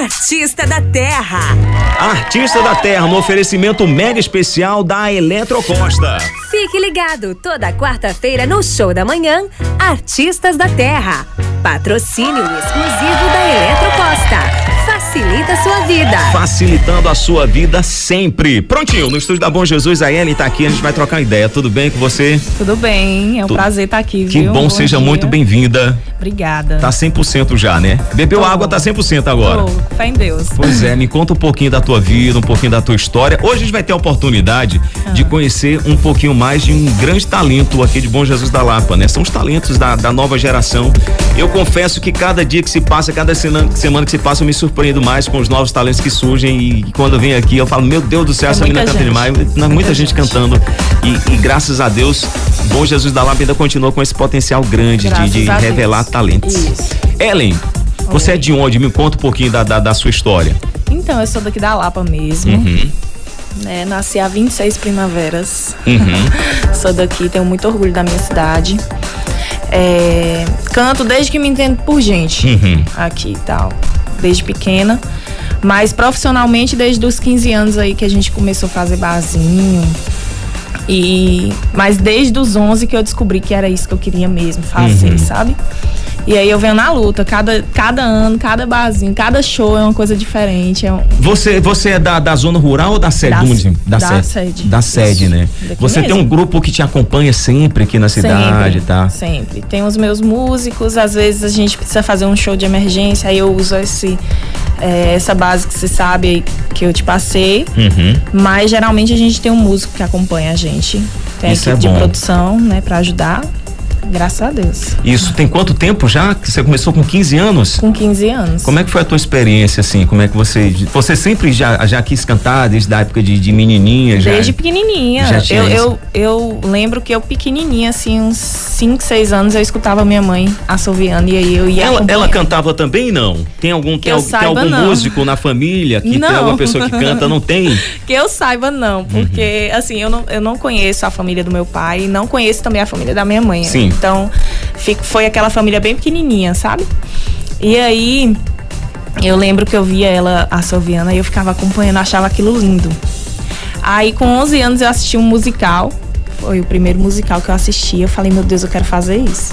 Artista da Terra. Artista da Terra, no oferecimento mega especial da Eletrocosta. Fique ligado, toda quarta-feira no Show da Manhã, Artistas da Terra. Patrocínio exclusivo da Eletrocosta. Facilita a sua vida. Facilitando a sua vida sempre. Prontinho, no estúdio da Bom Jesus, a Ellen tá aqui, a gente vai trocar ideia. Tudo bem com você? Tudo bem, é um Tu- prazer estar aqui, Que viu? bom, seja dia. muito bem-vinda. Obrigada. Tá 100% já, né? Bebeu Tô. água, tá 100% agora. Tô, fé em Deus. Pois é, me conta um pouquinho da tua vida, um pouquinho da tua história. Hoje a gente vai ter a oportunidade Ah. de conhecer um pouquinho mais de um grande talento aqui de Bom Jesus da Lapa, né? São os talentos da, da nova geração. Eu confesso que cada dia que se passa, cada semana, semana que se passa, eu me surpreendo mais com os novos talentos que surgem e, quando eu venho aqui eu falo, meu Deus do céu, É essa menina canta demais. Muita, Muita gente, gente. cantando e, e graças a Deus, Bom Jesus da Lapa ainda continua com esse potencial grande de, Graças de Deus. revelar talentos. Isso. Ellen, você é de onde? Me conta um pouquinho da, da, da sua história. Então, eu sou daqui da Lapa mesmo. Uhum. né? Nasci há 26 primaveras. Uhum. sou daqui, tenho muito orgulho da minha cidade. É, canto desde que me entendo por gente Uhum. aqui e tal. Desde pequena. Mas profissionalmente desde os 15 anos aí que a gente começou a fazer barzinho. E mas desde os 11 que eu descobri que era isso que eu queria mesmo fazer, Uhum. sabe? E aí eu venho na luta, cada, cada ano, cada barzinho, cada show é uma coisa diferente. É um, Você, você é da, da zona rural ou da sede? Da- Onde? da sede. Da sede, Isso. né? Daqui Você tem mesmo. um grupo que te acompanha sempre aqui na cidade, sempre, tá? Sempre. Tem os meus músicos, às vezes a gente precisa fazer um show de emergência, aí eu uso esse, é, essa base que você sabe que eu te passei. Uhum. Mas geralmente a gente tem um músico que acompanha a gente. Tem Isso a é equipe bom. de produção, né, pra ajudar. Graças a Deus. Isso tem quanto tempo já? Que você começou com 15 anos? Com 15 anos. Como é que foi a tua experiência, assim? Como é que você. Você sempre já, já quis cantar desde a época de, de menininha? Já? Desde pequenininha. Já tinha eu, eu, eu lembro que eu pequenininha, assim, uns 5, 6 anos, eu escutava minha mãe assoviando e aí eu ia Ela, ela cantava também, não? Tem algum, tem, al- tem saiba, algum não. músico na família que tem Não. alguma pessoa que canta? Não tem? Que eu saiba, não. Porque, assim, eu não, eu não conheço a família do meu pai e não conheço também a família da minha mãe. Sim. Então, fico- foi aquela família bem pequenininha, sabe? E aí, eu lembro que eu via ela assoviando e eu ficava acompanhando, achava aquilo lindo. Aí, com 11 anos, eu assisti um musical. Foi o primeiro musical que eu assisti. Eu falei, meu Deus, eu quero fazer isso.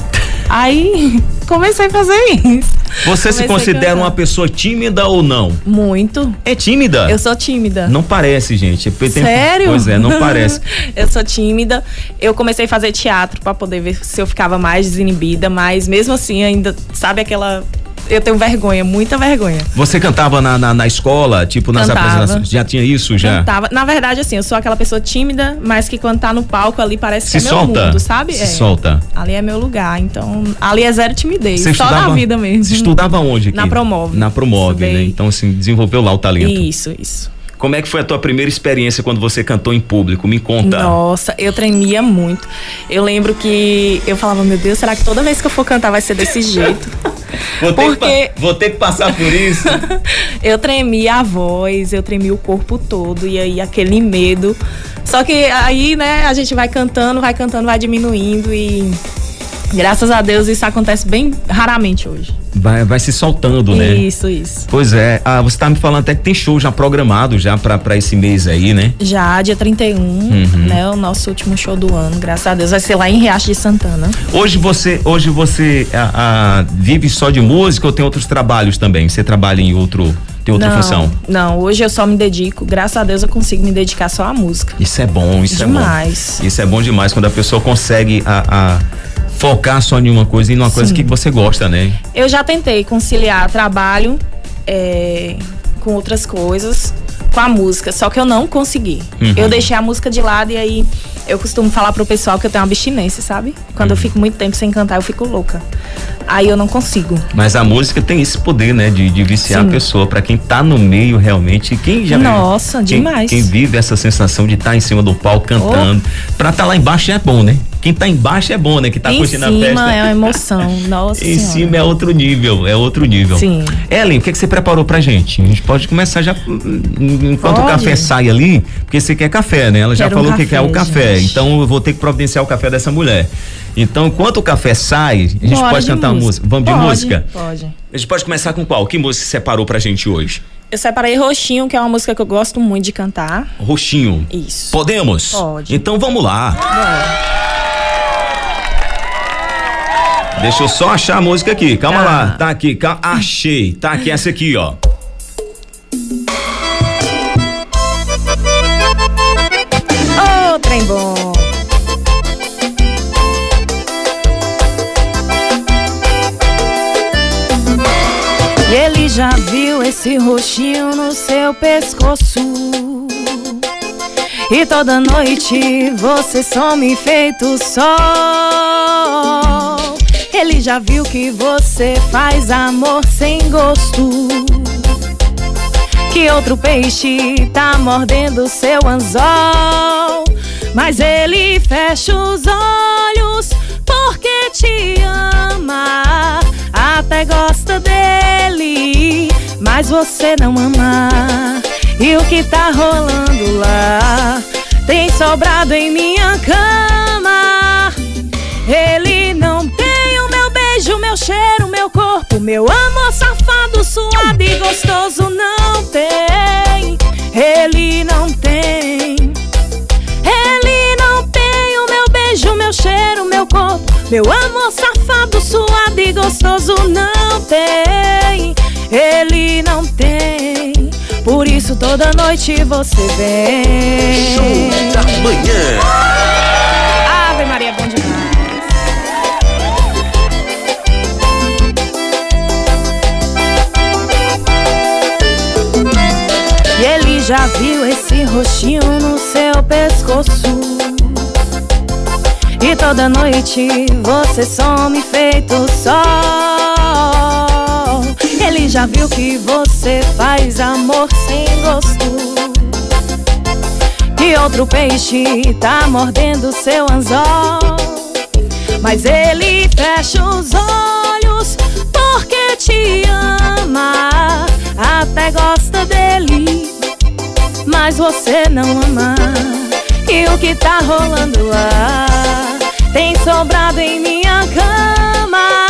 Aí, comecei a fazer isso. Você se Comecei a considera uma pessoa tímida ou não? Muito. É tímida? Eu sou tímida. Não parece, gente. Tem- Sério? Pois é, não parece. eu sou tímida. Eu comecei a fazer teatro pra poder ver se eu ficava mais desinibida, mas mesmo assim ainda, sabe aquela eu tenho vergonha, muita vergonha. Você cantava na, na, na escola, tipo nas Cantava. apresentações? Já tinha isso já? Cantava. Na verdade, assim, eu sou aquela pessoa tímida, mas que quando tá no palco ali parece Se que é solta? meu mundo, sabe? Se É. solta. Ali é meu lugar, então ali é zero timidez, Você só estudava- na vida mesmo. Você estudava onde aqui? Na Promove. Na Promove, Estudei. né? Então, assim, desenvolveu lá o talento. Isso, isso. Como é que foi a tua primeira experiência quando você cantou em público? Me conta. Nossa, eu tremia muito. Eu lembro que eu falava, meu Deus, será que toda vez que eu for cantar vai ser desse jeito? Vou ter, Porque- que, vou ter que passar por isso. eu tremia a voz, eu tremia o corpo todo, e aí aquele medo. Só que aí, né, a gente vai cantando, vai cantando, vai diminuindo e graças a Deus isso acontece bem raramente hoje. Vai, vai se soltando, né? Isso, isso. Pois é. Ah, você tá me falando até que tem show já programado já pra esse mês aí, né? Já dia 31, Uhum. né, o nosso último show do ano, graças a Deus, vai ser lá em Riacho de Santana. Hoje você, hoje você ah, ah, vive só de música ou tem outros trabalhos também? Você trabalha em outro, tem outra não, função? Não, hoje eu só me dedico, graças a Deus eu consigo me dedicar só à música. Isso é bom, isso Demais. é bom. Isso é bom demais quando a pessoa consegue a, a focar só em uma coisa e numa coisa Sim. que você gosta, né? Eu já tentei conciliar trabalho é, com outras coisas, com a música, só que eu não consegui. Uhum. Eu deixei a música de lado e aí eu costumo falar pro pessoal que eu tenho uma abstinência, sabe? Quando Uhum. eu fico muito tempo sem cantar, eu fico louca. Aí eu não consigo. Mas a música tem esse poder, né? De, de viciar Sim. a pessoa. Pra quem tá no meio realmente. Quem já Nossa, quem, demais. Quem vive essa sensação de estar em cima do palco cantando. Pra estar lá embaixo é bom, né? Quem tá embaixo é bom, né? Que tá em curtindo cima a festa. é uma emoção. Nossa Em Senhora. cima é outro nível, é outro nível. Sim. Ellen, o que, é que você preparou pra gente? A gente pode começar já enquanto o Pode. café sai ali, porque você quer café, né? Ela já Quero um falou que quer o café, café. Então eu vou ter que providenciar o café dessa mulher. Então, enquanto o café sai, a gente Bora pode de cantar música. música. Vamos de Pode, música? Pode. A gente pode começar com qual? Que música você separou pra gente hoje? Eu separei Roxinho, que é uma música que eu gosto muito de cantar. Roxinho. Isso. Podemos? Pode. Então vamos lá. Bora. Deixa eu só achar a música aqui. Calma Tá. lá. Tá aqui. cal- Achei. Tá aqui essa aqui, ó. Bom. E ele já viu esse roxinho no seu pescoço. E toda noite você some feito sol. Ele já viu que você faz amor sem gosto que outro peixe tá mordendo seu anzol. Mas ele fecha os olhos porque te ama. Até gosta dele, mas você não ama. E o que tá rolando lá tem sobrado em minha cama. Ele não tem o meu beijo, meu cheiro, meu corpo, meu amor safado, suado e gostoso não tem. Ele não tem. Meu amor safado, suado e gostoso não tem. Ele não tem. Por isso toda noite você vem. Show da manhã. Ave Maria, bom demais. E ele já viu esse roxinho no seu pescoço. E toda noite você some feito sol. Ele já viu que você faz amor sem gosto. E outro peixe tá mordendo seu anzol. Mas ele fecha os olhos porque te ama. Até gosta dele, mas você não ama. O que tá rolando lá tem sobrado em minha cama.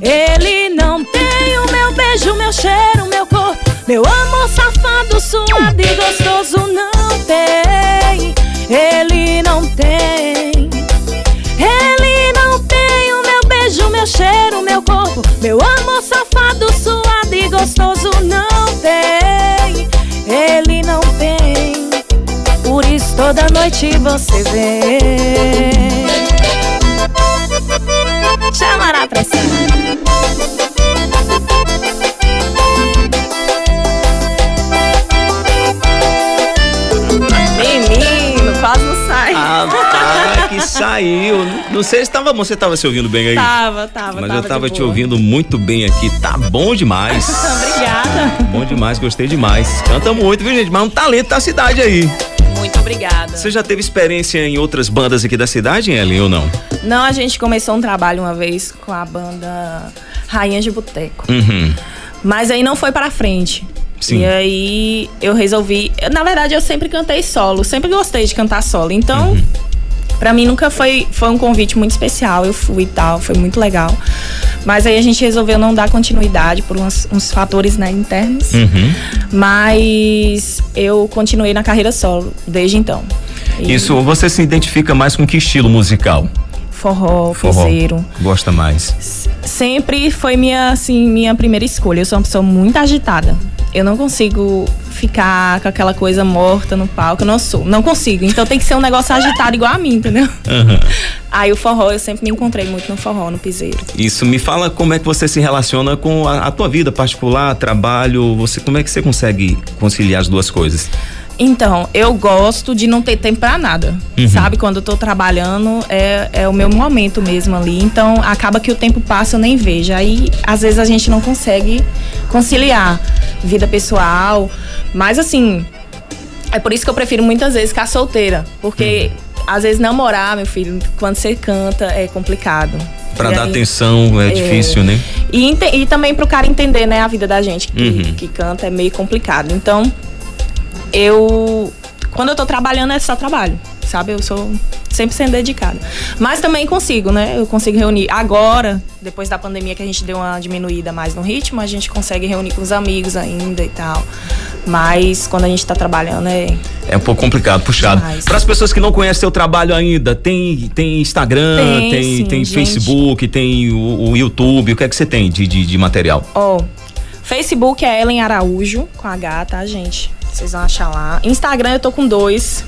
Ele não tem o meu beijo, meu cheiro, meu corpo, meu amor safado, suado e gostoso não tem. Ele não tem. Ele não tem o meu beijo, meu cheiro, meu corpo, meu amor toda noite você vem. Chamar a pressão. Menino, quase não sai. Ah, tá, que saiu. Não sei se tava. Você tava se ouvindo bem aí? Tava, tava, Mas tava eu tava te boa. ouvindo muito bem aqui. Tá bom demais. Obrigada. bom demais, gostei demais. Canta muito, viu, gente? Mas é um talento da cidade aí. Muito obrigada. Você já teve experiência em outras bandas aqui da cidade, Ellen, ou não? Não, a gente começou um trabalho uma vez com a banda Rainhas de Boteco. Uhum. Mas aí não foi pra frente. Sim. E aí eu resolvi. Na verdade, eu sempre cantei solo, sempre gostei de cantar solo. Então, Uhum. pra mim nunca foi, foi um convite muito especial. Eu fui e tal, foi muito legal. Mas aí a gente resolveu não dar continuidade por uns, uns fatores né, internos. Uhum. Mas eu continuei na carreira solo desde então. E Isso, você se identifica mais com que estilo musical? Forró, Forró. piseiro. Gosta mais? sempre foi minha assim minha primeira escolha. Eu sou uma pessoa muito agitada. Eu não consigo ficar com aquela coisa morta no palco. Eu não sou, não consigo. Então tem que ser um negócio agitado igual a mim, entendeu? Aham. Aí o forró eu sempre me encontrei muito no forró, no piseiro. Isso, me fala como é que você se relaciona com a, a tua vida particular, trabalho, você, como é que você consegue conciliar as duas coisas? Então, eu gosto de não ter tempo pra nada. Uhum. Sabe? Quando eu tô trabalhando, é, é o meu momento mesmo ali. Então, acaba que o tempo passa, eu nem vejo. Aí, às vezes, a gente não consegue conciliar vida pessoal. Mas, assim, é por isso que eu prefiro muitas vezes ficar solteira. Porque, às vezes, namorar, meu filho, quando você canta, é complicado. Pra E dar aí- atenção é, difícil, né? e, e também pro cara entender, né, a vida da gente que, Uhum. que canta é meio complicado. Então, eu. Quando eu tô trabalhando, é só trabalho. sabe? Eu sou sempre sendo dedicada. Mas também consigo, né? Eu consigo reunir. Agora, depois da pandemia que a gente deu uma diminuída mais no ritmo, a gente consegue reunir com os amigos ainda e tal. Mas quando a gente tá trabalhando é. É um pouco complicado, puxado. Para as pessoas que não conhecem seu trabalho ainda, tem, tem Instagram, tem, tem, sim, tem Facebook, tem o, o, YouTube, o que é que você tem de, de, de material? Ó, oh, Facebook é Ellen Araújo, com H, tá, gente? Vocês vão achar lá. Instagram eu tô com dois.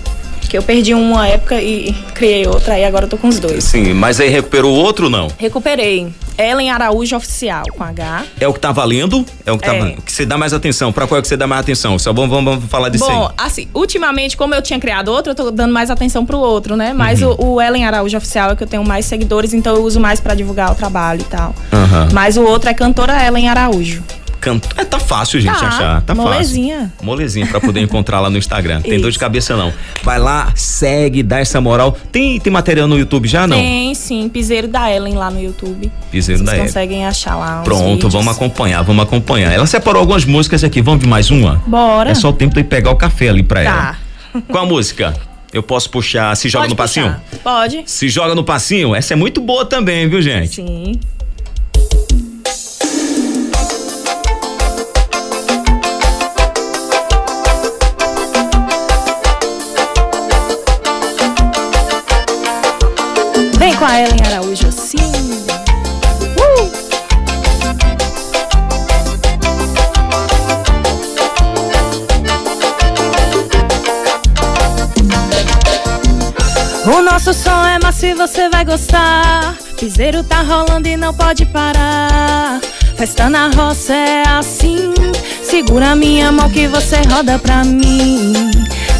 Que eu perdi uma época e criei outra, e agora eu tô com os dois. Sim, mas aí recuperou outro não? Recuperei. Ellen Araújo Oficial, com H. É o que tá valendo? É o que tá é. valendo. que você dá mais atenção? Pra qual é que você dá mais atenção? Só vamos, vamos, vamos falar disso Bom, aí. assim, ultimamente, como eu tinha criado outro, eu tô dando mais atenção pro outro, né? Mas uhum. o, o, Ellen Araújo Oficial é que eu tenho mais seguidores, então eu uso mais para divulgar o trabalho e tal. Uhum. Mas o outro é cantora Ellen Araújo canto. É, tá fácil, gente, tá, achar. Tá molezinha. fácil. Molezinha. pra poder encontrar lá no Instagram. Tem dor de cabeça, não. Vai lá, segue, dá essa moral. Tem, tem material no YouTube já, não? Tem, sim. Piseiro da Ellen lá no YouTube. Piseiro Vocês da Ellen. conseguem achar lá. Pronto, vídeos. vamos acompanhar, vamos acompanhar. Ela separou algumas músicas aqui. Vamos de mais uma? Bora. É só o tempo de pegar o café ali pra tá. ela. Qual a música? Eu posso puxar Se Joga Pode no Passinho? Pode. Se Joga no Passinho? Essa é muito boa também, viu, gente? Sim. A Ellen Araújo, sim. Uh! O nosso som é macio, você vai gostar. Piseiro tá rolando e não pode parar. Festa na roça é assim. Segura minha mão que você roda pra mim.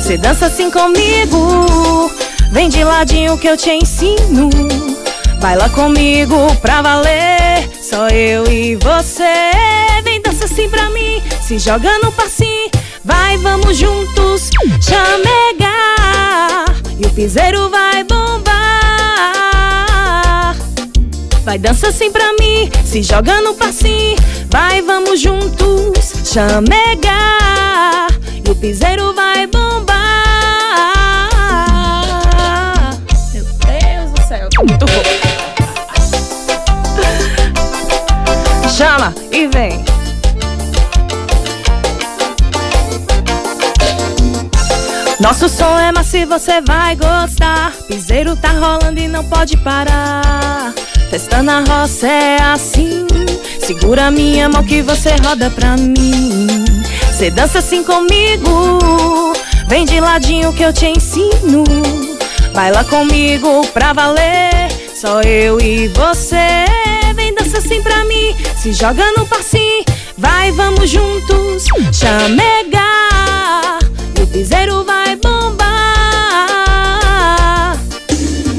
Cê dança assim comigo. Vem de ladinho que eu te ensino. Baila comigo pra valer. Só eu e você. Vem dança assim pra mim. Se joga no passinho. Vai, vamos juntos chamegar. E o piseiro vai bombar. Vai, dança assim pra mim. Se joga no passinho. Vai, vamos juntos chamegar. E o piseiro vai bombar. Muito bom. Chama e vem. Nosso som é macio, você vai gostar. Piseiro tá rolando e não pode parar. Festa na roça é assim. Segura minha mão que você roda pra mim. Cê dança assim comigo. Vem de ladinho que eu te ensino. Baila comigo pra valer. Só eu e você. Vem dança assim pra mim. Se joga no passinho. Vai, vamos juntos chamegar. E o piseiro vai bombar.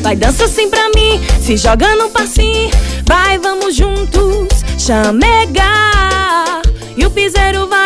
Vai, dança assim pra mim. Se joga no passinho. Vai, vamos juntos chamegar. E o piseiro vai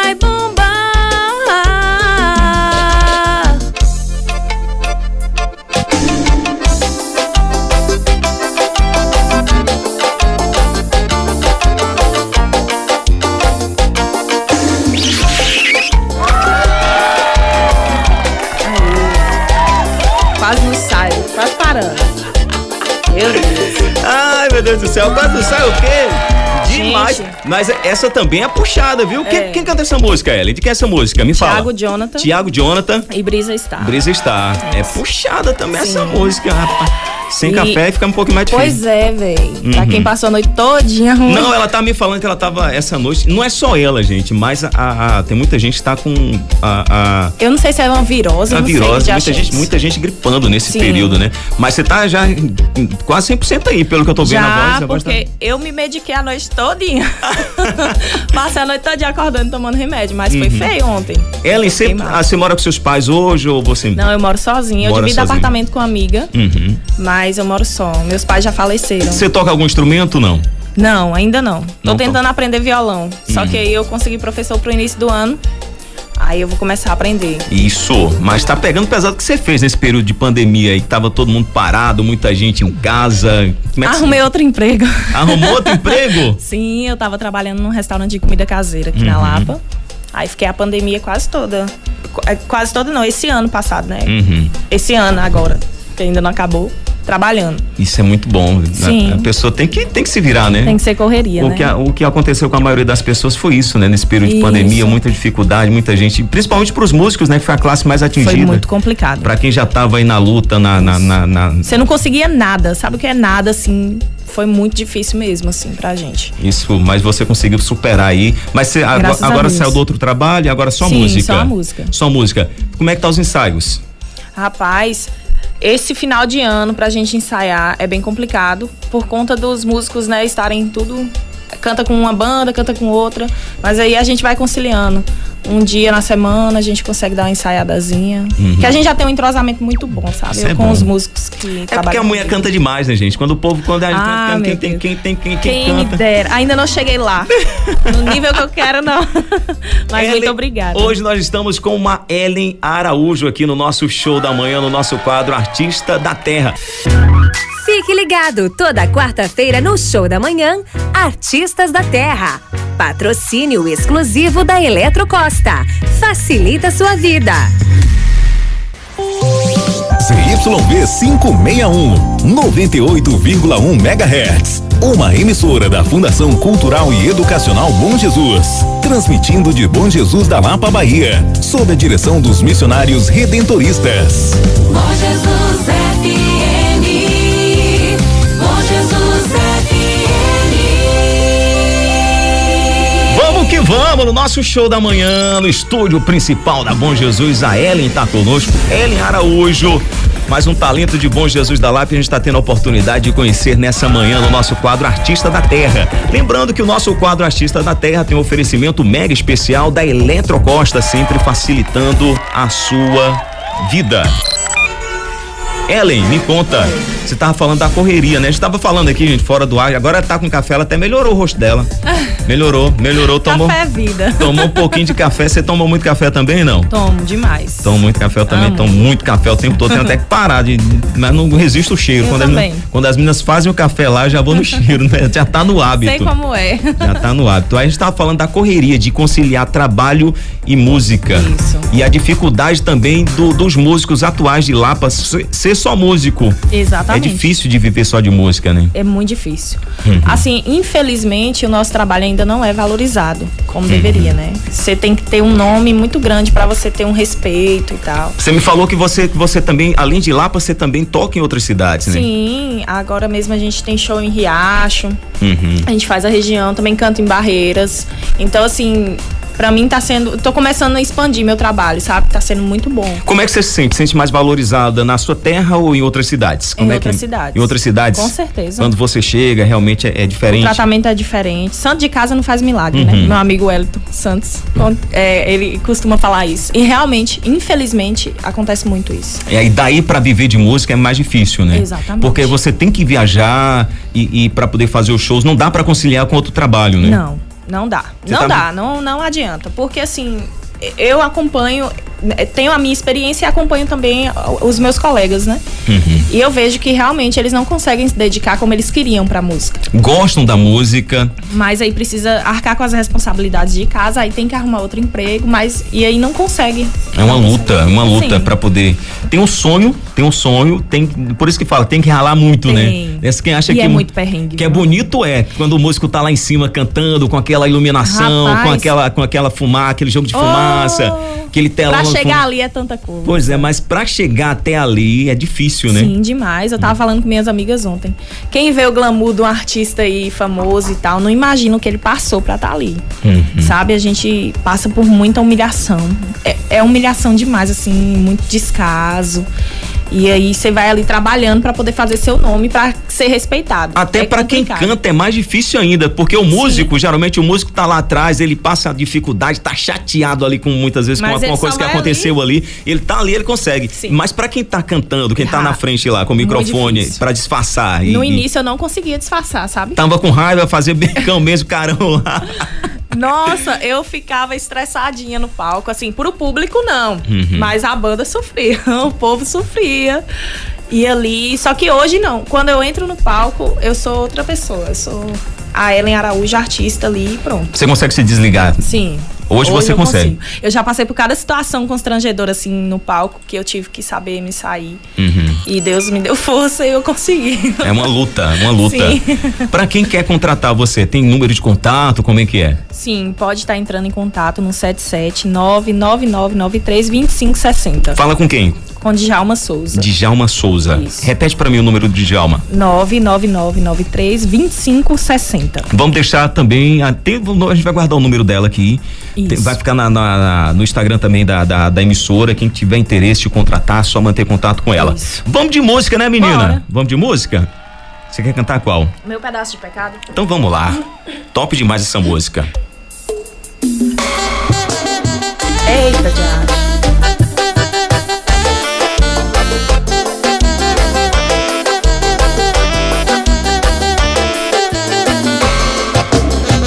meu Deus do céu. Quase sai o quê? Demais. Gente. Mas essa também é puxada, viu? É. Quem, quem, canta essa música, Ellen? De quem é essa música? Me fala. Tiago Jonathan. Tiago Jonathan. E Brisa Star. Brisa Star. É puxada também Sim. essa música, rapaz. Sem e... café fica um pouco mais difícil. Pois é, velho. Uhum. Pra quem passou a noite todinha ruim. Não, ela tá me falando que ela tava essa noite. Não é só ela, gente, mas a, a tem muita gente que tá com a, a. Eu não sei se é uma virose. Uma virose. Sei, muita, gente, muita gente gripando nesse Sim. período, né? Mas você tá já quase 100% aí, pelo que eu tô vendo já, a voz. porque tá... eu me mediquei a noite todinha. Passei a noite todinha acordando, tomando remédio, mas uhum. foi feio ontem. Ellen, você, ah, você mora com seus pais hoje ou você. Não, eu moro sozinha. Eu divido apartamento com uma amiga, uhum. mas eu moro só. Meus pais já faleceram. Você toca algum instrumento não? Não, ainda não. Tô não tentando aprender violão. Só que aí eu consegui professor pro início do ano. Aí eu vou começar a aprender. Isso, mas tá pegando pesado o que você fez nesse período de pandemia aí, que tava todo mundo parado, muita gente em casa. É Arrumei você... outro emprego. Arrumou outro emprego? Sim, eu tava trabalhando num restaurante de comida caseira aqui uhum. na Lapa. Aí fiquei a pandemia quase toda é, quase todo não, esse ano passado, né? Uhum. Esse ano agora, que ainda não acabou, trabalhando. Isso é muito bom. Sim. A, a pessoa tem que, tem que se virar, né? Tem que ser correria, o né? Que a, o que aconteceu com a maioria das pessoas foi isso, né? Nesse período de Isso. pandemia, muita dificuldade, muita gente, principalmente para os músicos, né? Que foi a classe mais atingida. Foi muito complicado. Para quem já estava aí na luta, na, na, na, na- Você não conseguia nada, sabe o que é nada, assim? Foi muito difícil mesmo, assim, pra gente. Isso, mas você conseguiu superar aí. Mas você agora, Graças agora saiu do outro trabalho agora só Sim, música. só a música. Só música. Como é que tá os ensaios? Rapaz, esse final de ano pra gente ensaiar é bem complicado, por conta dos músicos, né, estarem tudo. Canta com uma banda, canta com outra. Mas aí a gente vai conciliando. Um dia na semana a gente consegue dar uma ensaiadazinha. Que a gente já tem um entrosamento muito bom, sabe? Uhum. É com bom. os músicos que É porque trabalham a mulher canta demais, né, gente? Quando o povo, quando a gente Ah, canta, quem tem, quem tem, quem, quem, Quem me canta. dera. Ainda não cheguei lá. No nível que eu quero, não. Mas Ellen, muito obrigada. Hoje nós estamos com uma Ellen Araújo aqui no nosso show da manhã, no nosso quadro Artista da Terra. Fique ligado, toda quarta-feira no Show da Manhã, Artistas da Terra. Patrocínio exclusivo da Eletrocosta. Facilita sua vida. ZYV 561, 98,1 MHz. Uma emissora da Fundação Cultural e Educacional Bom Jesus. Transmitindo de Bom Jesus da Lapa, Bahia. Sob a direção dos missionários redentoristas. Bom Jesus Vamos no nosso show da manhã, no estúdio principal da Bom Jesus. A Ellen tá conosco, Ellen Araújo. Mais um talento de Bom Jesus da Lapa, a gente está tendo a oportunidade de conhecer nessa manhã no nosso quadro Artista da Terra. Lembrando que o nosso quadro Artista da Terra tem um oferecimento mega especial da Eletrocosta, sempre facilitando a sua vida. Ellen, me conta. Você tava falando da correria, né? A gente tava falando aqui, gente, fora do ar. Agora tá com café, ela até melhorou o rosto dela. Melhorou, melhorou. Tomou, Café é vida. tomou um pouquinho de café. Você tomou muito café também, não? Tomo demais. Tomo muito café, também Amo. tomo muito café o tempo todo. Tenho até que parar, de, mas não resisto o cheiro. Eu quando, as, também. meninas- quando as meninas fazem o café lá, já vou no cheiro, né? Já tá no hábito. Sei como é. Já tá no hábito. Aí a gente tava falando da correria, de conciliar trabalho e música. Isso. E a dificuldade também do- dos músicos atuais de Lapa ser só músico. Exatamente. É difícil de viver só de música, né? É muito difícil. Uhum. Assim, infelizmente, o nosso trabalho ainda não é valorizado como Uhum. deveria, né? Você tem que ter um nome muito grande pra você ter um respeito e tal. Você me falou que você, você também, além de Lapa, você também toca em outras cidades, né? Sim, agora mesmo a gente tem show em Riacho, Uhum. a gente faz a região, também canto em Barreiras. Então, assim, pra mim tá sendo. Tô começando a expandir meu trabalho, sabe? Tá sendo muito bom. Como é que você se sente? Se sente mais valorizada na sua terra ou em outras cidades? Como é outras que, cidades. Em outras cidades? Com certeza. Quando você chega, realmente é, é O diferente. tratamento é diferente. Santo de casa não faz milagre, né? Uhum. Meu amigo Wellington Santos, é, ele costuma falar isso. E realmente, infelizmente, acontece muito isso. E aí daí pra viver de música é mais difícil, né? Exatamente. Porque você tem que viajar e, e para poder fazer os shows, não dá pra conciliar com outro trabalho, né? Não, não dá. Você não tá- dá, não, não adianta. Porque assim, eu acompanho, eh, tenho a minha experiência e acompanho também os meus colegas, né? Uhum. E eu vejo que realmente eles não conseguem se dedicar como eles queriam pra música. Gostam da música, Mas aí precisa arcar com as responsabilidades de casa, aí tem que arrumar outro emprego, mas e aí não consegue. é uma luta, é uma luta pra poder. Tem um sonho, tem um sonho, tem por isso que fala, tem que ralar muito, Tem. né? Esse quem acha E que é muito perrengue, Que é viu? bonito é quando o músico tá lá em cima cantando com aquela iluminação, Rapaz. com aquela com aquela fumaça, aquele jogo de Oh, fumaça, aquele telão Pra chegar fundo. ali é tanta coisa. Pois é, mas pra chegar até ali é difícil, né? Sim, demais. Eu tava falando com minhas amigas ontem. Quem vê o glamour de um artista aí famoso e tal, não imagina o que ele passou pra estar ali. Uhum. Sabe? A gente passa por muita humilhação. É, é humilhação demais, assim, muito descaso. E aí você vai ali trabalhando pra poder fazer seu nome pra ser respeitado. Até É pra quem canta é mais difícil ainda, porque o músico, geralmente o músico tá lá atrás, ele passa a dificuldade, tá chateado ali com muitas vezes Mas com, a- com ele uma coisa que aconteceu ali. ele tá ali, ele consegue. Sim. Mas pra quem tá cantando, quem tá Ah, na frente lá com o microfone pra disfarçar e, No início eu não conseguia disfarçar, sabe? tava com raiva, fazer becão mesmo, carão lá. Nossa, eu ficava estressadinha no palco, assim, pro público não, Uhum. mas a banda sofria, o povo sofria. E ali, só que hoje não. Quando eu entro no palco, eu sou outra pessoa. Eu sou a Ellen Araújo, artista ali e pronto. Você consegue se desligar. Sim. Hoje você eu consegue. consigo. Eu já passei por cada situação constrangedora, assim, no palco, que eu tive que saber me sair. Uhum. E Deus me deu força e eu consegui. É uma luta, uma luta. Pra quem quer contratar você, tem número de contato, como é que é? Sim, pode estar entrando em contato no 77 99993 2560 Fala com quem? Com Djalma Souza. Djalma Souza. Isso. Repete pra mim o número do Djalma. 99993 2560. Vamos deixar também. A, tem- a gente vai guardar o número dela aqui. Isso. Tem- vai ficar na- na- na- no Instagram também da, da, da emissora. Quem tiver interesse de contratar, só manter contato com ela. Isso. Vamos de música, né, menina? Bora. Vamos de música? Você quer cantar qual? Meu pedaço de pecado? Então vamos lá. Top demais essa música. Eita, Diário.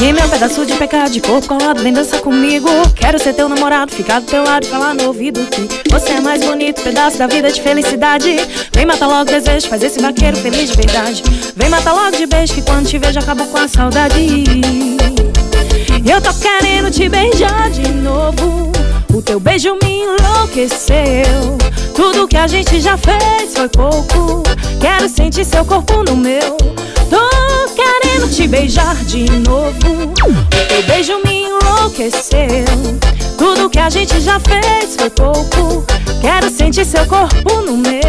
E meu pedaço de pecado de corpo colado, vem dançar comigo. Quero ser teu namorado, ficar do teu lado e falar no ouvido que você é mais bonito, pedaço da vida de felicidade. Vem matar logo o desejo, faz esse vaqueiro feliz de verdade. Vem matar logo de beijo que quando te vejo acabo com a saudade. Eu tô querendo te beijar de novo. O teu beijo me enlouqueceu. Tudo que a gente já fez foi pouco. Quero sentir seu corpo no meu. Querendo te beijar de novo. O teu beijo me enlouqueceu. Tudo que a gente já fez foi pouco. Quero sentir seu corpo no meu.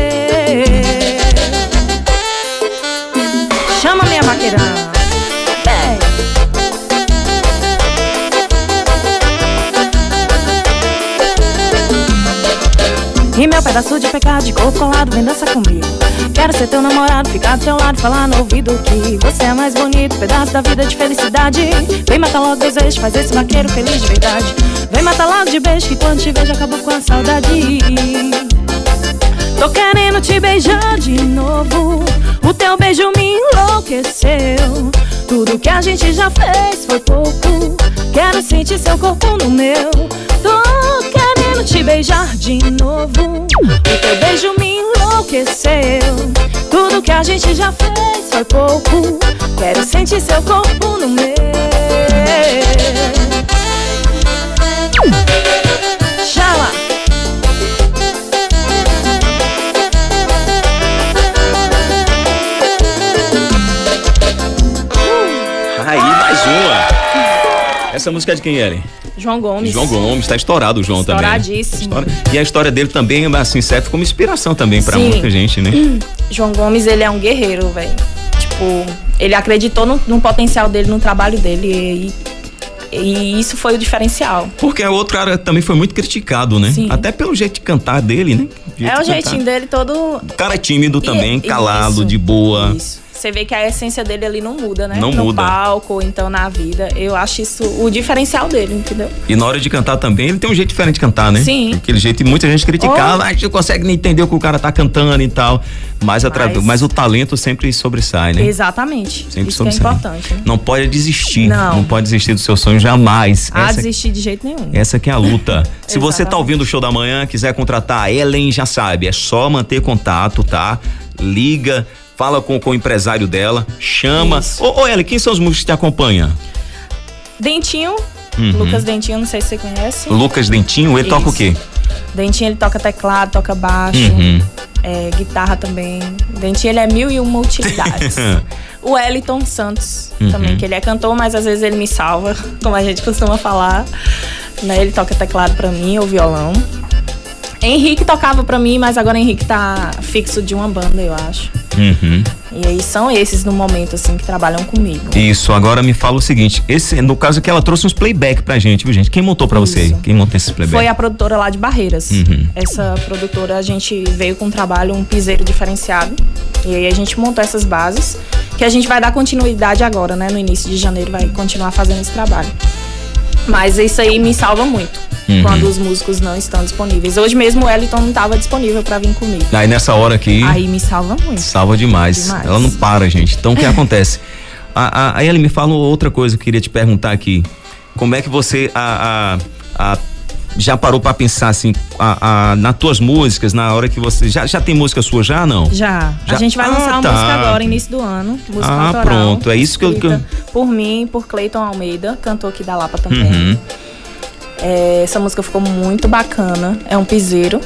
Chama minha vaqueirana. E meu pedaço de pecado de corpo colado vem dançar comigo. Quero ser teu namorado, ficar do teu lado, falar no ouvido que você é mais bonito, pedaço da vida de felicidade. Vem matar logo desejo, faz esse vaqueiro feliz de verdade. Vem matar logo de beijo que quando te vejo acabou com a saudade. Tô querendo te beijar de novo. O teu beijo me enlouqueceu. Tudo que a gente já fez foi pouco. Quero sentir seu corpo no meu. Tô querendo te beijar de novo. O teu beijo me enlouqueceu. Tudo que a gente já fez foi pouco. Quero sentir seu corpo no meu. Essa música é de quem, Ellen? João Gomes. João Gomes, tá estourado o João também. né? Estoura- E a história dele também, assim, serve como inspiração também pra Sim. muita gente, né? João Gomes, ele é um guerreiro, velho. Tipo, ele acreditou no, no potencial dele, no trabalho dele. E, e isso foi o diferencial. Porque o outro cara também foi muito criticado, né? Sim. Até pelo jeito de cantar dele, né? Jeito é o de cantar. jeitinho dele todo. O cara é tímido também, E- calado, isso, de boa. Isso. Você vê que a essência dele ali não muda, né? Não no muda. palco, ou então na vida. Eu acho isso o diferencial dele, entendeu? E na hora de cantar também, ele tem um jeito diferente de cantar, né? Sim. Aquele jeito e muita gente criticava, Oh. a gente não consegue nem entender o que o cara tá cantando e tal. Mas, Mas- mas o talento sempre sobressai, né? Exatamente. Sempre isso que é sobressai. importante. Né? Não pode desistir. Não. pode desistir do seu sonho jamais. A Essa- desistir de jeito nenhum. Essa que é a luta. Se você tá ouvindo o show da manhã, quiser contratar a Ellen, já sabe, é só manter contato, tá? Liga, fala com, com o empresário dela, chama. Isso. Ô, ô Ellen, quem são os músicos que te acompanham? Dentinho, Uhum. Lucas Dentinho, não sei se você conhece. Lucas Dentinho, ele toca o Isso. quê? Dentinho, ele toca teclado, toca baixo. Uhum. é, guitarra também. Dentinho, ele é mil e uma utilidades. o Wellington Santos Uhum. também, que ele é cantor, mas às vezes ele me salva, como a gente costuma falar. Né? Ele toca teclado pra mim, ou violão. Henrique tocava pra mim, mas agora Henrique tá fixo de uma banda, eu acho. Uhum. E aí são esses no momento, assim, que trabalham comigo. Isso, agora me fala o seguinte, esse, no caso que ela trouxe uns playback pra gente, viu gente? Quem montou pra você? Quem montou esses playback? Foi a produtora lá de Barreiras. Uhum. Essa produtora, a gente veio com um trabalho, um piseiro diferenciado. E aí a gente montou essas bases, que a gente vai dar continuidade agora, né? No início de janeiro vai continuar fazendo esse trabalho. Mas isso aí me salva muito. Uhum. Quando os músicos não estão disponíveis. Hoje mesmo o Wellington não estava disponível pra vir comigo. Aí nessa hora aqui, Aí me salva muito. salva demais. Demais. Ela não para, gente. Então o que acontece? A, a, a Ellen me fala outra coisa que eu queria te perguntar aqui. Como é que você a, a, a- já parou pra pensar assim, a, a, nas tuas músicas, na hora que você. Já, já tem música sua já não? Já. Já? A gente vai Ah, lançar uma tá. música agora, início do ano. Música Ah, autoral, pronto. É isso que eu- Por mim, por Cleiton Almeida, cantor aqui da Lapa também. Uhum. É, essa música ficou muito bacana. É um piseiro.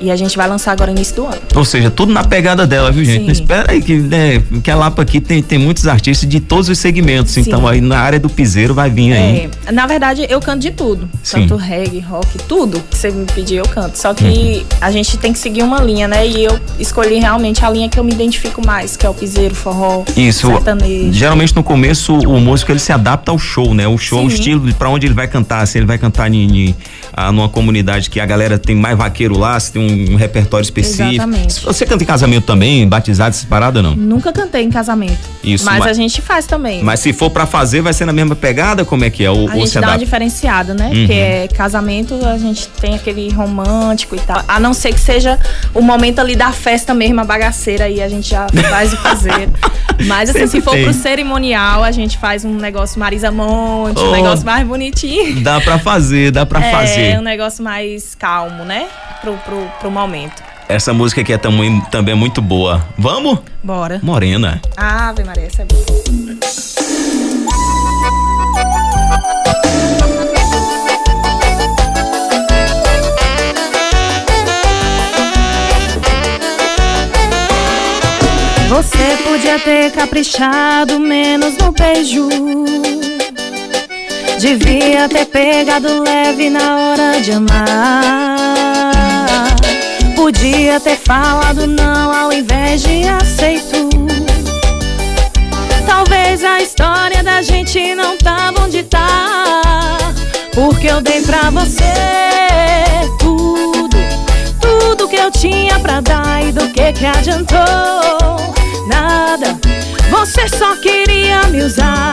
E a gente vai lançar agora no início do ano. Ou seja, tudo na pegada dela, viu, gente? Sim. Espera aí que, né, que a Lapa aqui tem, tem muitos artistas de todos os segmentos. Sim. Então aí na área do piseiro vai vir aí. É, na verdade, eu canto de tudo. Sim. Tanto reggae, rock, tudo que você me pedir, eu canto. Só que Uhum. a gente tem que seguir uma linha, né? E eu escolhi realmente a linha que eu me identifico mais, que é o piseiro, forró, Isso. sertanejo. Geralmente no começo o músico ele se adapta ao show, né? O show, o Sim. estilo pra onde ele vai cantar. Se ele vai cantar em, em, ah, numa comunidade que a galera tem mais vaqueiro lá, se tem um, um repertório específico. Exatamente. Você canta em casamento também, batizado, essas paradas não? Nunca cantei em casamento. Isso, Mas mas- a gente faz também. Mas se for pra fazer, vai ser na mesma pegada? Como é que é? Ou, A ou gente se dá uma diferenciada, né? Uhum. Porque é casamento, a gente tem aquele romântico e tal. A não ser que seja o momento ali da festa mesmo, a bagaceira, aí a gente já faz o fazer. Mas assim, Sempre se for tem. pro cerimonial, a gente faz um negócio Marisa Monte, Oh. um negócio mais bonitinho. Dá pra fazer, dá pra é, fazer. um negócio mais calmo, né? Pro, pro, pro momento. Essa música aqui é também, também é muito boa. Vamos? Bora. Morena. Ave Maria, essa é boa. Você podia ter caprichado menos no beijo. Devia ter pegado leve na hora de amar. Podia ter falado não ao invés de aceito. Talvez a história da gente não tava onde tá. Porque eu dei pra você tudo, tudo que eu tinha pra dar e do que que adiantou? Nada, você só queria me usar.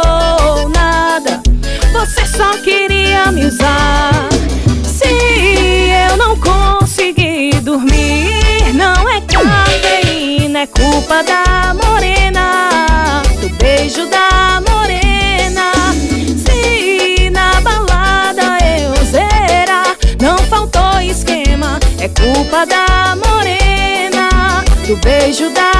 Você só queria me usar. Se eu não consegui dormir, não é cafeína, é culpa da morena, do beijo da morena. Se na balada eu zerar, não faltou esquema, é culpa da morena, do beijo da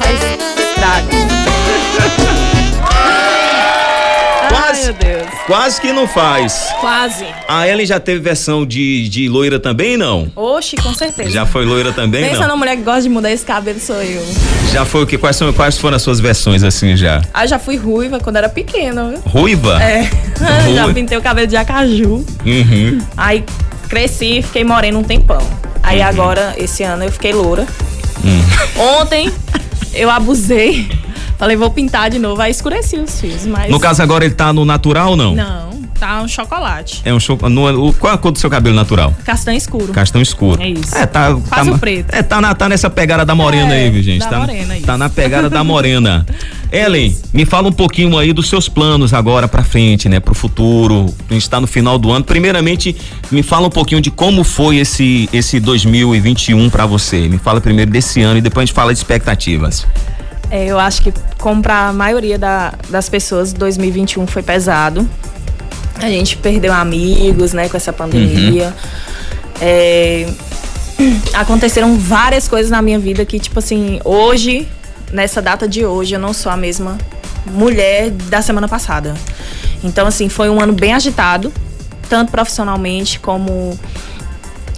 faz estrago. Quase. Quase que não faz. Quase. A Ellen já teve versão de, de loira também, não? Oxe, com certeza. Já foi loira também, Pensa não? numa mulher que gosta de mudar esse cabelo, sou eu. Já foi o que? Quais, são, quais foram as suas versões assim já? Ah, já fui ruiva quando era pequena, viu? Ruiva? É. já pintei o cabelo de acaju. Uhum. Aí cresci e fiquei morena um tempão. Aí agora, esse ano, eu fiquei loura. Hum. Ontem, eu abusei. Falei, vou pintar de novo. Aí escureci os fios, mas... No caso agora ele tá no natural ou não? Não, tá um chocolate. É um. No, o, qual a cor do seu cabelo natural? Castanho escuro. Castanho escuro. É isso. É, tá. Quase tá, o preto. É, tá, na, tá nessa pegada da morena É, aí, viu, gente? da tá, morena, isso. tá na pegada da morena. Ellen, me fala um pouquinho aí dos seus planos agora pra frente, né? Pro futuro. A gente tá no final do ano. Primeiramente, me fala um pouquinho de como foi esse, esse 2021 pra você. Me fala primeiro desse ano e depois a gente fala de expectativas. É, eu acho que, como para a maioria da- das pessoas, 2021 foi pesado. A gente perdeu amigos, né, com essa pandemia. É, aconteceram várias coisas na minha vida que, tipo assim, hoje, nessa data de hoje, eu não sou a mesma mulher da semana passada. Então, assim, foi um ano bem agitado. tanto profissionalmente como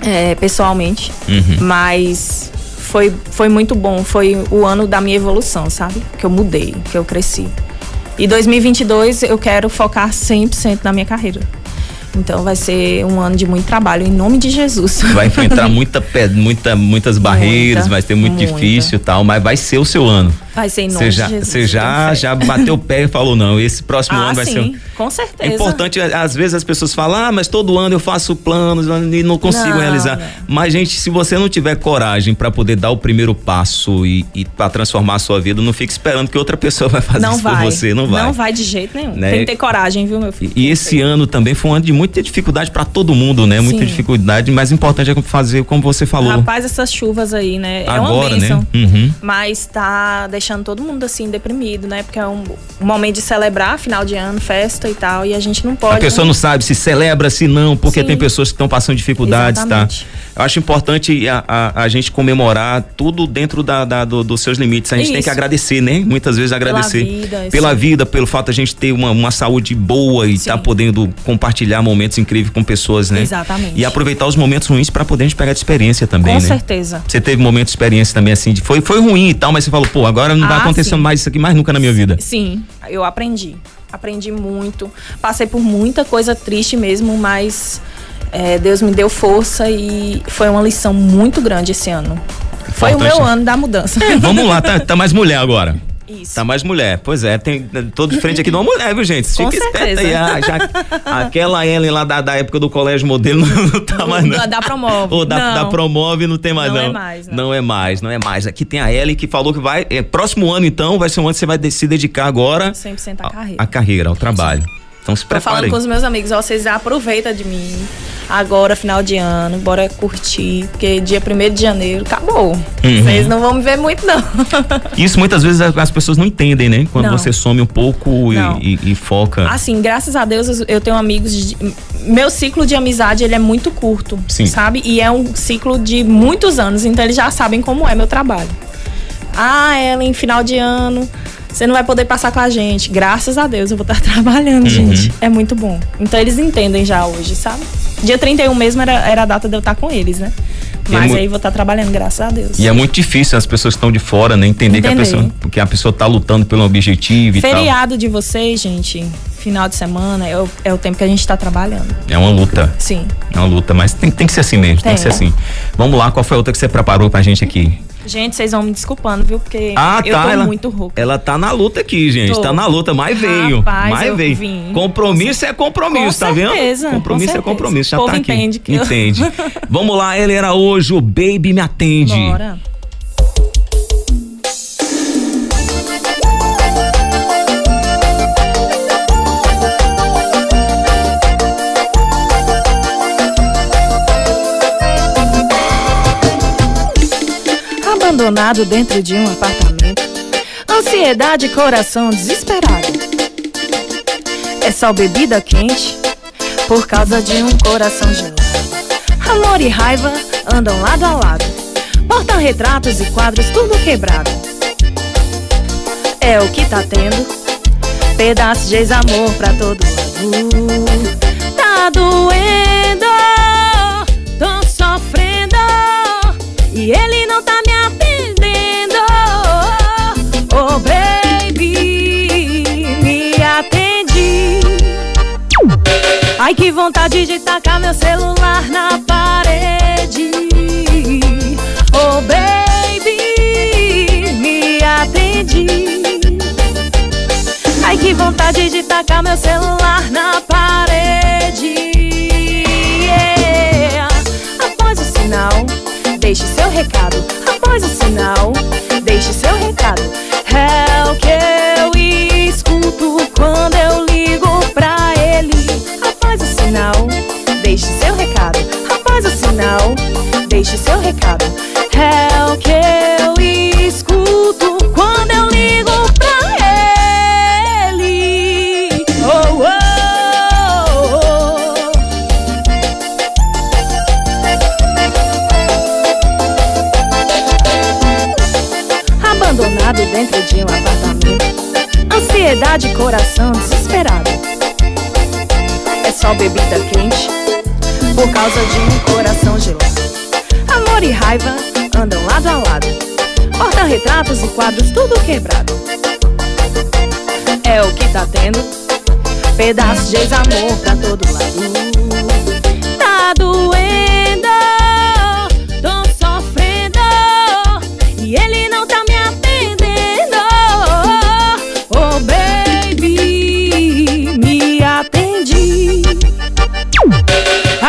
é, pessoalmente. Uhum. Mas foi, foi muito bom. Foi o ano da minha evolução, sabe? Que eu mudei, que eu cresci. E 2022 eu quero focar 100% na minha carreira. Então vai ser um ano de muito trabalho, em nome de Jesus. Vai enfrentar muita, muita, muitas barreiras, vai ser muito muita. difícil e tal, mas vai ser o seu ano. Vai ser em nome Você de já, Jesus. você já, já bateu o pé e falou, não, esse próximo Ah, ano vai sim, ser. um- com certeza. É importante, às vezes as pessoas falam, ah, mas todo ano eu faço planos e não consigo Não, realizar. não. Mas, gente, se você não tiver coragem para poder dar o primeiro passo e, e para transformar a sua vida, não fique esperando que outra pessoa vai fazer Não isso vai. por você. Não vai. Não vai de jeito nenhum. Né? Tem que ter coragem, viu, meu filho? E, e esse ano também foi um ano de muita dificuldade para todo mundo, né? Muita Sim. dificuldade, mas o importante é fazer como você falou. Rapaz, essas chuvas aí, né? é Agora, uma bênção. né? Uhum. Mas tá deixando todo mundo assim deprimido, né? Porque é um, um momento de celebrar final de ano, festa e tal, e a gente não pode. A pessoa né? não sabe se celebra, se não, porque Sim. tem pessoas que estão passando dificuldades, Exatamente. tá? Eu acho importante a, a, a gente comemorar tudo dentro da, da- do- dos seus limites. A gente tem Isso. que agradecer, né? Muitas vezes agradecer. vida, pela vida, pelo fato de a gente ter uma, uma saúde boa e estar podendo compartilhar momentos incríveis com pessoas, né? Exatamente. E aproveitar os momentos ruins para poder a gente pegar de experiência também, Com né? certeza. Você teve momentos de experiência também assim, de, foi, foi ruim e tal, mas você falou, pô, agora não vai Ah, acontecendo sim. mais isso aqui mais nunca na minha vida. Sim, eu aprendi. Aprendi muito. Passei por muita coisa triste mesmo, mas é, Deus me deu força e foi uma lição muito grande esse ano. Foi o meu ano da mudança. Vamos lá, tá, tá mais mulher agora. Isso. Tá mais mulher. Pois é, tem. Tô de frente aqui de uma mulher, viu, gente? Fica esperta aí. Ah, já- aquela Ellen lá da, da época do colégio modelo não, não tá mais, não. Da- da Promove. Ou da, Não. da Promove não tem mais, Não não. é mais, não. Não é mais, não é mais. Aqui tem a Ellen que falou que vai. É, próximo ano, então, vai ser um ano que você vai se dedicar agora 100% à carreira. a carreira, ao trabalho. Então se Tô prepare. falando com os meus amigos, ó, vocês aproveitam de mim. Agora, final de ano, bora curtir, porque dia 1 de janeiro acabou. Uhum. Vocês não vão me ver muito, não. Isso muitas vezes as pessoas não entendem, né? Quando Não. você some um pouco e, e- e foca. Assim, graças a Deus eu tenho amigos. De, meu ciclo de amizade ele é muito curto, Sim. sabe? E é um ciclo de muitos anos, então eles já sabem como é meu trabalho. Ah, Ellen, final de ano, você não vai poder passar com a gente. Graças a Deus eu vou estar trabalhando, Uhum. gente. É muito bom. Então eles entendem já hoje, sabe? Dia 31 mesmo era, era a data de eu estar com eles, né? É Mas mu- aí vou estar trabalhando, graças a Deus. E é muito difícil as pessoas que estão de fora, né? Entender, que a Entender. pessoa, que a pessoa tá lutando pelo objetivo e tal. Feriado de vocês, gente, final de semana, é o, é o tempo que a gente tá trabalhando. É uma luta. Sim. É uma luta, mas tem, tem que ser assim mesmo, tem, Tem. que ser assim. Vamos lá, qual foi a outra que você preparou pra gente aqui? Gente, vocês vão me desculpando, viu? Porque Ah, eu tá. tô ela, muito rouca. Ela tá na luta aqui, gente. Tô. Tá na luta, mas veio. Rapaz, mas eu veio. vim. Compromisso é compromisso, Com tá vendo? certeza, Compromisso com é compromisso, já. O tá povo aqui. entende que eu- Entende. Vamos lá, ele era hoje, o Baby Me Atende. Bora. Abandonado dentro de um apartamento. Ansiedade, coração desesperado. É só bebida quente por causa de um coração gelado. Amor e raiva andam lado a lado. Porta-retratos e quadros tudo quebrado. É o que tá tendo. Pedaços de ex-amor pra todo lado. Tá doendo, tô sofrendo. E ele não tá Ai, que vontade de tacar meu celular na parede. Oh, baby, me atende. Ai, que vontade de tacar meu celular na parede. Yeah. Após o sinal, deixe seu recado. Após o sinal, deixe seu recado. Deixe seu recado. É o que eu escuto quando eu ligo pra ele. Oh, oh, oh. Abandonado dentro de um apartamento. Ansiedade, coração desesperado. É só bebida quente por causa de um coração gelado. Raiva andam lado a lado, porta-retratos e quadros tudo quebrado. É o que tá tendo, pedaços de ex-amor pra todo lado. Tá doendo,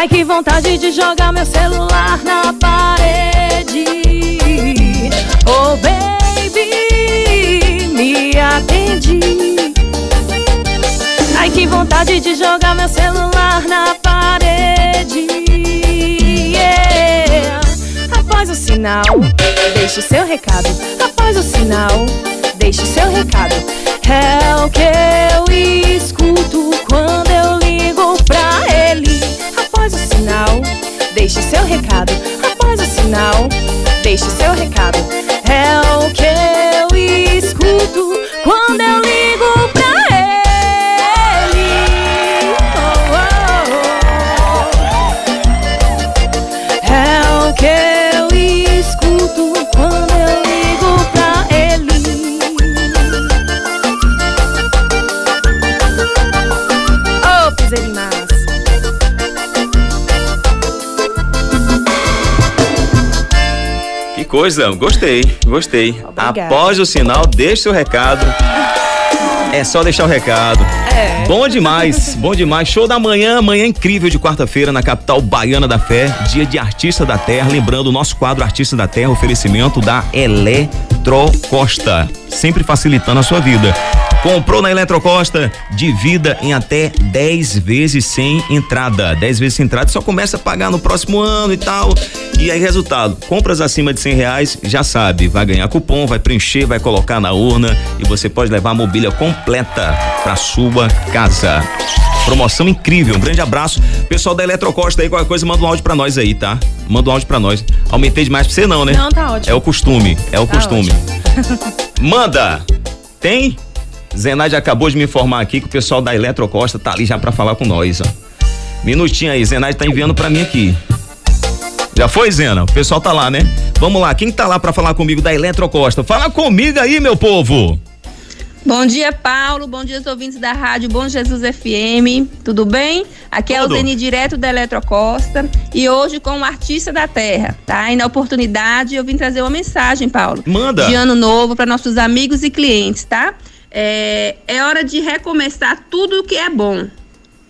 Ai que vontade de jogar meu celular na parede. Oh baby, me atende. Ai que vontade de jogar meu celular na parede. Yeah. Após o sinal, deixe seu recado. Após o sinal, deixe seu recado. É o que eu escuto quando sinal, deixe seu recado. Após o sinal, deixe seu recado. É o que coisa, gostei, gostei. Obrigada. Após o sinal, deixe seu recado. É só deixar o recado. É. Bom demais, bom demais. Show da manhã, manhã incrível de quarta-feira na capital baiana da fé, dia de Artista da Terra. Lembrando o nosso quadro Artista da Terra, oferecimento da Eletrocosta, sempre facilitando a sua vida. Comprou na Eletrocosta, divida em até 10 vezes sem entrada. 10 vezes sem entrada, só começa a pagar no próximo ano e tal. E aí, resultado: compras acima de 100 reais, já sabe, vai ganhar cupom, vai preencher, vai colocar na urna e você pode levar a mobília completa para sua casa. Promoção incrível, um grande abraço. Pessoal da Eletrocosta aí, qualquer coisa, manda um áudio pra nós aí, tá? Manda um áudio pra nós. Aumentei demais pra você não, né? Não, tá ótimo. É o costume, é o Tá costume. Manda! Tem? Zenaide acabou de me informar aqui que o pessoal da Eletrocosta tá ali já pra falar com nós, ó. Minutinho aí, Zenaide tá enviando pra mim aqui. Já foi, Zena? O pessoal tá lá, né? Vamos lá, quem tá lá pra falar comigo da Eletrocosta? Fala comigo aí, meu povo! Bom dia, Paulo. Bom dia, os ouvintes da Rádio Bom Jesus FM. Tudo bem? Aqui é o Tudo. Zeni direto da Eletrocosta e hoje com o Artista da Terra, tá? E na oportunidade eu vim trazer uma mensagem, Paulo. Manda. De ano novo para nossos amigos e clientes, tá? É, é hora de recomeçar tudo o que é bom.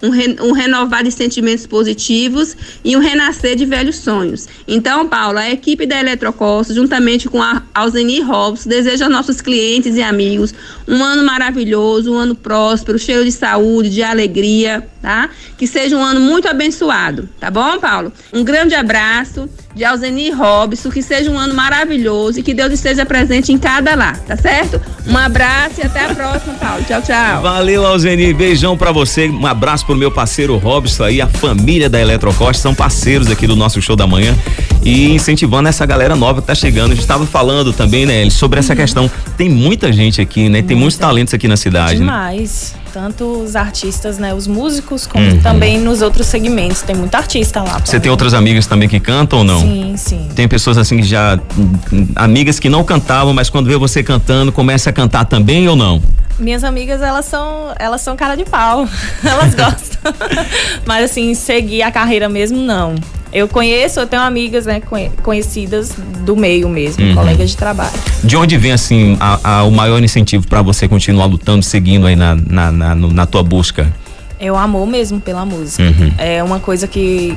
Um, re- um renovar de sentimentos positivos e um renascer de velhos sonhos. Então, Paulo, a equipe da Eletrocosta, juntamente com a Alzeni Robson, deseja aos nossos clientes e amigos um ano maravilhoso, um ano próspero, cheio de saúde, de alegria, tá? Que seja um ano muito abençoado, tá bom, Paulo? Um grande abraço de Alzeni Robson, que seja um ano maravilhoso e que Deus esteja presente em cada lar, tá certo? Um abraço e até a próxima, Paulo. Tchau, tchau. Valeu, Alzeni. Beijão pra você. Um abraço pro meu parceiro Robson aí, a família da Eletrocosta. São parceiros aqui do nosso show da manhã. E incentivando essa galera nova que tá chegando. A gente tava falando também, né, sobre essa questão. Tem muita gente aqui, né? Tem muitos talentos aqui na cidade, né? Tanto os artistas, né? Os músicos, como Uhum. também nos outros segmentos. Tem muita artista lá. Você tem outras amigas também que cantam ou não? Sim, sim. Tem pessoas assim que já. Amigas que não cantavam, mas quando vê você cantando, começa a cantar também ou não? Minhas amigas, elas são, elas são cara de pau. Elas gostam. Mas assim, seguir a carreira mesmo, não. Eu conheço, eu tenho amigas, né, conhe- conhecidas do meio mesmo, Uhum. colegas de trabalho. De onde vem, assim, a- a- o maior incentivo pra você continuar lutando, seguindo aí na, na, na, na tua busca? É o amor mesmo pela música. Uhum. É uma coisa que,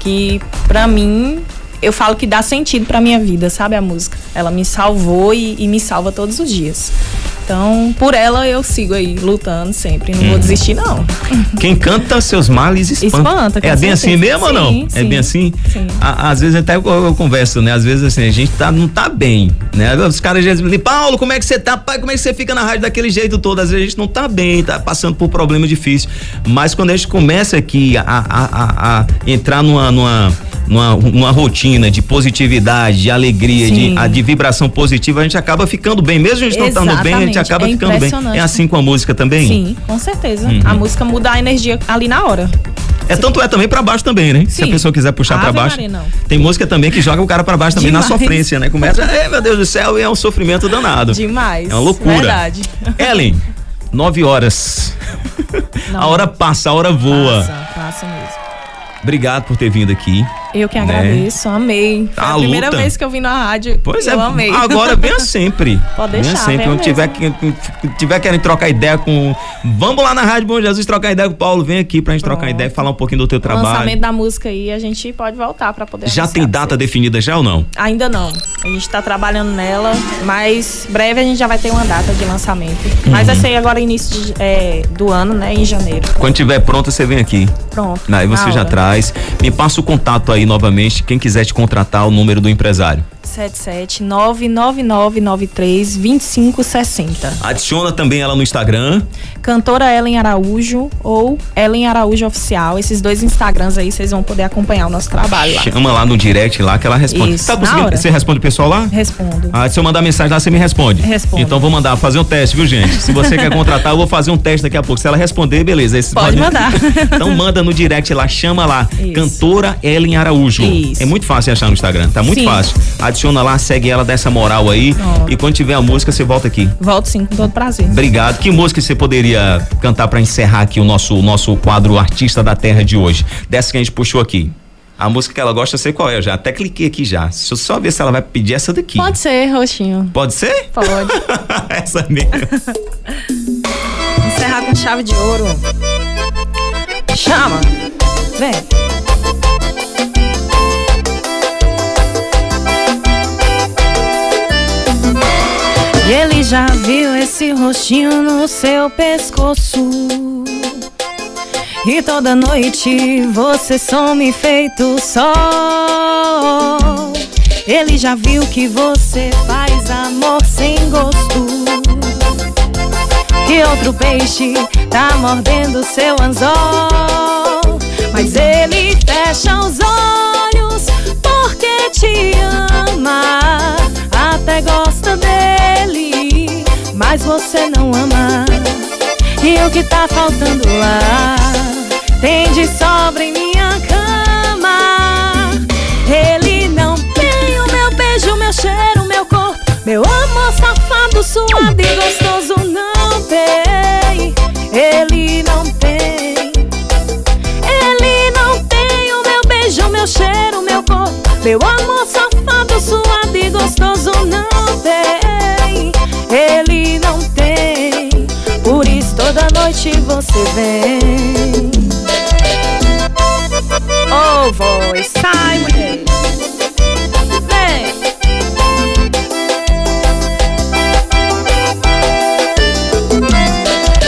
que pra mim, eu falo que dá sentido pra minha vida, sabe? A música. Ela me salvou e, e me salva todos os dias. Então, por ela eu sigo aí, lutando sempre. Não Uhum. vou desistir, não. Quem canta seus males espanta. Espanta, é bem assim mesmo ou não? Sim, É bem assim? sim. A- às vezes até eu, eu converso, né? Às vezes assim, a gente tá, não tá bem, né? Os caras já dizem, Paulo, como é que você tá? Pai, como é que você fica na rádio daquele jeito todo? Às vezes a gente não tá bem, tá passando por problema difícil. Mas quando a gente começa aqui a, a, a, a entrar numa, numa, numa, numa rotina de positividade, de alegria, de, Sim. a, de vibração positiva, a gente acaba ficando bem. Mesmo a gente não estando bem, a gente acaba É ficando bem. É assim com a música também? Sim, com certeza. Uhum. A música muda a energia ali na hora. É tanto é também pra baixo também, né? Se a Sim. pessoa quiser puxar pra Ave baixo. Maria, não. Tem música também que joga o cara pra baixo também na Demais. sofrência, né? Começa, é, meu Deus do céu, e é um sofrimento danado. Demais. É uma loucura. Verdade. Ellen, nove horas. Não. A hora passa, a hora voa. Passa, passa mesmo. Obrigado por ter vindo aqui. Eu que Né? agradeço, amei. Foi A a primeira luta. vez que eu vim na rádio. Pois eu é, amei. agora venha sempre. Pode venha deixar, sempre. venha Quando tiver, tiver querendo trocar ideia com. Vamos lá na Rádio Bom Jesus trocar ideia com o Paulo. Vem aqui pra gente trocar Pronto. ideia, falar um pouquinho do teu O trabalho. lançamento da música aí, a gente pode voltar pra poder Já tem data definida já ou não? Ainda não. A gente tá trabalhando nela, mas breve a gente já vai ter uma data de lançamento. Uhum. Mas vai ser agora início de- é, do ano, né? Em janeiro. Quando tiver pronta, você vem aqui. Pronto. Aí você já hora. traz. Me passa o contato aí novamente. Quem quiser te contratar, o número do empresário. 77 99993 2560. Adiciona também ela no Instagram. Cantora Ellen Araújo ou Ellen Araújo Oficial. Esses dois Instagrams aí vocês vão poder acompanhar o nosso trabalho lá. Chama lá no direct lá que ela responde. Isso, tá conseguindo? Você responde o pessoal lá? Respondo. Ah, se eu mandar mensagem lá, você me responde. Respondo. Então vou mandar fazer um teste, viu, gente? Se você quer contratar, eu vou fazer um teste daqui a pouco. Se ela responder, beleza. Aí Pode mandar. então manda no direct lá, chama lá. Isso. Cantora Ellen Araújo. Isso. É muito fácil achar no Instagram, tá muito Sim. fácil. Adiciona lá, segue ela, dá essa moral aí. Pronto. E quando tiver a música, você volta aqui. Volto sim, com todo prazer. Obrigado. Que música você poderia cantar pra encerrar aqui o nosso, o nosso quadro Artista da Terra de hoje? Dessa que a gente puxou aqui. A música que ela gosta, eu sei qual é. Eu já até cliquei aqui já. Deixa eu só ver se ela vai pedir essa daqui. Pode ser, Roxinho. Pode ser? Pode. essa mesmo. Encerrar com chave de ouro. Chama. Vem. Ele já viu esse rostinho no seu pescoço. E toda noite você some feito sol. Ele já viu que você faz amor sem gosto. Que outro peixe tá mordendo seu anzol. Mas ele fecha os olhos te ama. Até gosta dele, mas você não ama. E o que tá faltando lá tem de sobra em minha cama. Ele não tem o meu beijo, meu cheiro, meu corpo, meu amor safado, suado e gostoso. Não meu amor safado, suado e gostoso. Não tem, ele não tem. Por isso toda noite você vem. Oh, voz, sai, mulher. Vem.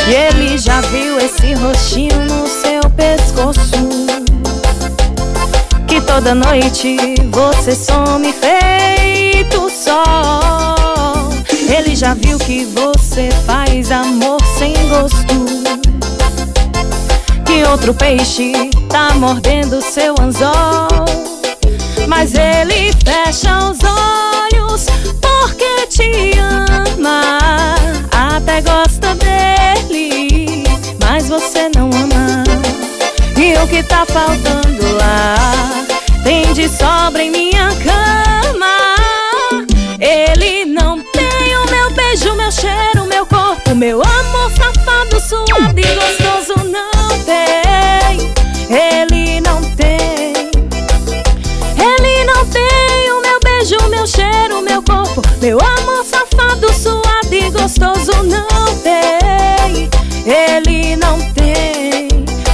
E ele já viu esse rostinho no seu pescoço. Toda noite você some feito sol. Ele já viu que você faz amor sem gosto. Que outro peixe tá mordendo seu anzol. Mas ele fecha os olhos porque te ama. Até gosta dele, mas você não ama. E o que tá faltando lá tem de sobra em minha cama. Ele não tem o meu beijo, meu cheiro, meu corpo, meu amor safado, suado e gostoso. Não tem, ele não tem. Ele não tem o meu beijo, meu cheiro, meu corpo, meu amor safado, suado e gostoso. Não tem, ele não tem.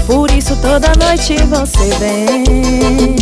Por isso toda noite você vem.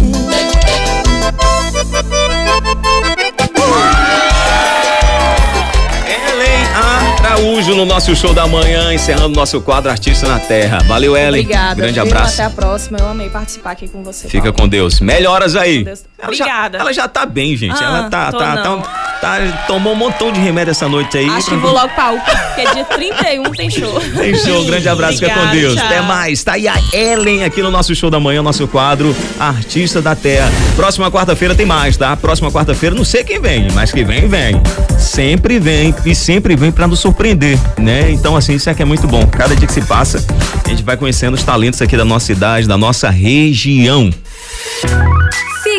Araújo no nosso show da manhã, encerrando nosso quadro Artista na Terra. Valeu, Ellen. Obrigada. Grande viu? abraço. Até a próxima. Eu amei participar aqui com você. Fica Paulo. com Deus. Melhoras aí. Deus- Ela Obrigada. Já, ela já tá bem, gente. Ah, ela tá, tô tá, não. tá, tá- Tomou um montão de remédio essa noite aí. Acho que vou logo pra UPA, porque dia 31 tem show. Tem show, grande abraço, fica com Deus. tchau. Até mais. Tá aí a Ellen aqui no nosso show da manhã, nosso quadro Artista da Terra. Próxima quarta-feira tem mais, tá? Próxima quarta-feira, não sei quem vem, mas que vem, vem. Sempre vem e sempre vem pra nos surpreender, né? Então, assim, isso é que é muito bom. Cada dia que se passa, a gente vai conhecendo os talentos aqui da nossa cidade, da nossa região.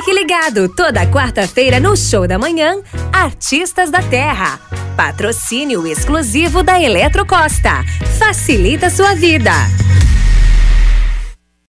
Fique ligado, toda quarta-feira no Show da Manhã, Artistas da Terra. Patrocínio exclusivo da Eletrocosta. Facilita sua vida.